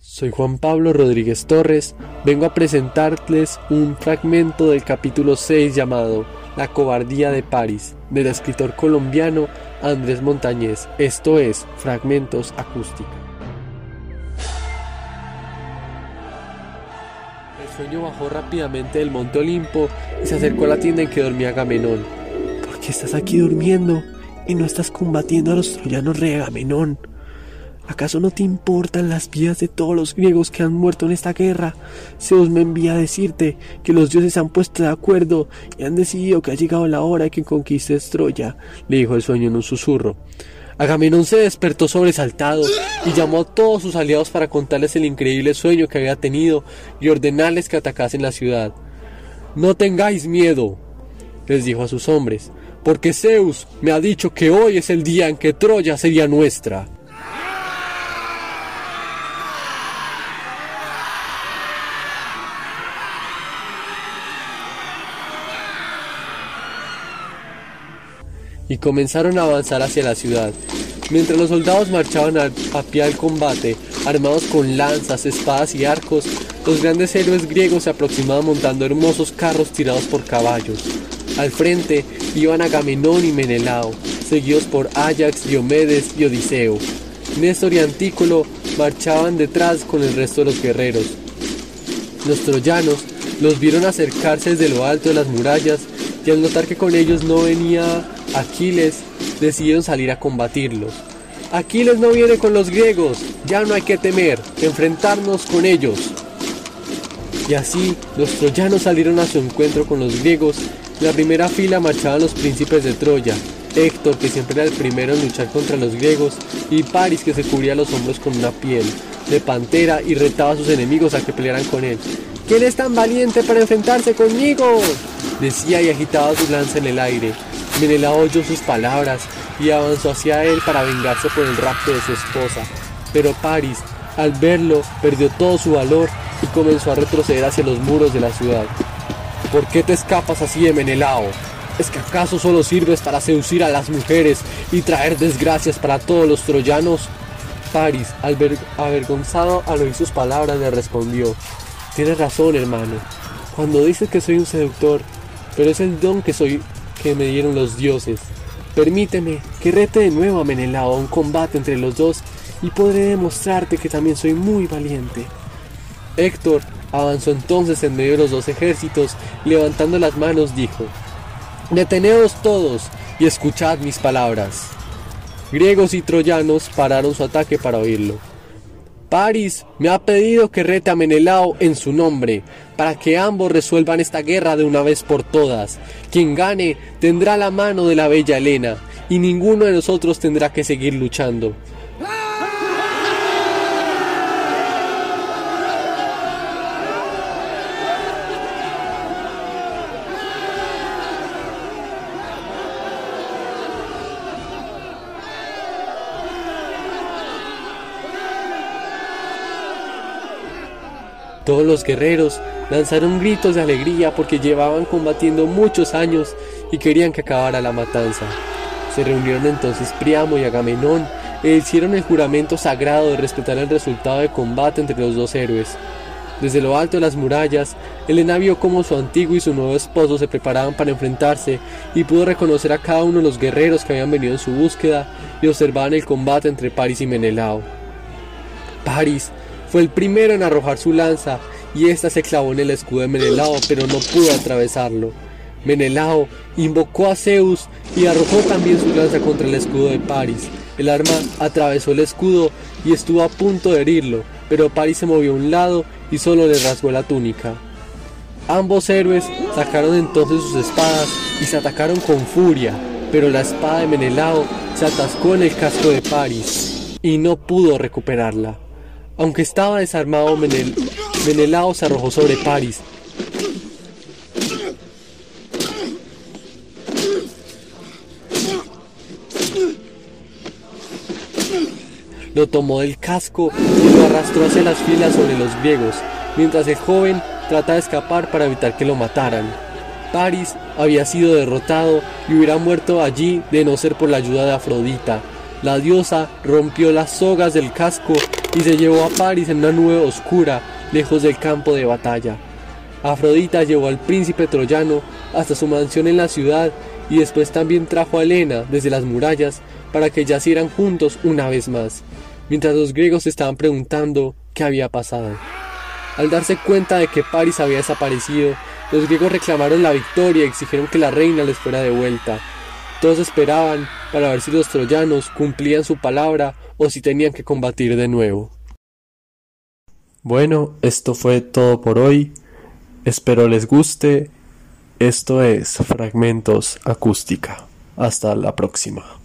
soy Juan Pablo Rodríguez Torres. Vengo a presentarles un fragmento del capítulo 6 llamado La cobardía de París, del escritor colombiano Andrés Montañez. Esto es Fragmentos Acústica. El sueño bajó rápidamente del monte Olimpo y se acercó a la tienda en que dormía Agamenón. ¿Por qué estás aquí durmiendo y no estás combatiendo a los troyanos re Agamenón? ¿Acaso no te importan las vidas de todos los griegos que han muerto en esta guerra? Zeus me envía a decirte que los dioses se han puesto de acuerdo y han decidido que ha llegado la hora de que conquistes Troya, le dijo el sueño en un susurro. Agamenón se despertó sobresaltado y llamó a todos sus aliados para contarles el increíble sueño que había tenido y ordenarles que atacasen la ciudad. No tengáis miedo, les dijo a sus hombres, porque Zeus me ha dicho que hoy es el día en que Troya sería nuestra. Y comenzaron a avanzar hacia la ciudad. Mientras los soldados marchaban a, pie al combate, armados con lanzas, espadas y arcos, los grandes héroes griegos se aproximaban montando hermosos carros tirados por caballos. Al frente iban Agamenón y Menelao, seguidos por Ajax, Diomedes y Odiseo. Néstor y Antículo marchaban detrás con el resto de los guerreros. Los troyanos los vieron acercarse desde lo alto de las murallas y al notar que con ellos no venía Aquiles, decidieron salir a combatirlos. Aquiles no viene con los griegos, ya no hay que temer, enfrentarnos con ellos. Y así los troyanos salieron a su encuentro con los griegos. En la primera fila marchaban los príncipes de Troya, Héctor, que siempre era el primero en luchar contra los griegos, y Paris, que se cubría los hombros con una piel de pantera y retaba a sus enemigos a que pelearan con él. ¿Quién es tan valiente para enfrentarse conmigo? decía y agitaba su lanza en el aire. Menelao oyó sus palabras y avanzó hacia él para vengarse por el rapto de su esposa. Pero Paris, al verlo, perdió todo su valor y comenzó a retroceder hacia los muros de la ciudad. ¿Por qué te escapas así de Menelao? ¿Es que acaso solo sirves para seducir a las mujeres y traer desgracias para todos los troyanos? Paris, avergonzado al oír sus palabras, le respondió, Tienes razón, hermano, cuando dices que soy un seductor, pero es el don que soy que me dieron los dioses. Permíteme que rete de nuevo a Menelao a un combate entre los dos y podré demostrarte que también soy muy valiente. Héctor avanzó entonces en medio de los dos ejércitos, levantando las manos dijo, Deteneos todos y escuchad mis palabras. Griegos y troyanos pararon su ataque para oírlo. Paris me ha pedido que rete a Menelao en su nombre, para que ambos resuelvan esta guerra de una vez por todas. Quien gane tendrá la mano de la bella Helena, y ninguno de nosotros tendrá que seguir luchando. Todos los guerreros lanzaron gritos de alegría porque llevaban combatiendo muchos años y querían que acabara la matanza. Se reunieron entonces Priamo y Agamenón e hicieron el juramento sagrado de respetar el resultado de combate entre los dos héroes. Desde lo alto de las murallas, Elena vio cómo su antiguo y su nuevo esposo se preparaban para enfrentarse y pudo reconocer a cada uno de los guerreros que habían venido en su búsqueda y observaban el combate entre Paris y Menelao. Paris fue el primero en arrojar su lanza y ésta se clavó en el escudo de Menelao, pero no pudo atravesarlo. Menelao invocó a Zeus y arrojó también su lanza contra el escudo de Paris. El arma atravesó el escudo y estuvo a punto de herirlo, pero Paris se movió a un lado y solo le rasgó la túnica. Ambos héroes sacaron entonces sus espadas y se atacaron con furia, pero la espada de Menelao se atascó en el casco de Paris y no pudo recuperarla. Aunque estaba desarmado, Menelao se arrojó sobre Paris. Lo tomó del casco y lo arrastró hacia las filas sobre los griegos, mientras el joven trataba de escapar para evitar que lo mataran. Paris había sido derrotado y hubiera muerto allí de no ser por la ayuda de Afrodita. La diosa rompió las sogas del casco y se llevó a París en una nube oscura, lejos del campo de batalla. Afrodita llevó al príncipe troyano hasta su mansión en la ciudad y después también trajo a Helena desde las murallas para que yacieran juntos una vez más, mientras los griegos estaban preguntando qué había pasado. Al darse cuenta de que París había desaparecido, los griegos reclamaron la victoria y exigieron que la reina les fuera de vuelta. Todos esperaban para ver si los troyanos cumplían su palabra o si tenían que combatir de nuevo. Bueno, esto fue todo por hoy. Espero les guste. Esto es Fragmentos Acústica. Hasta la próxima.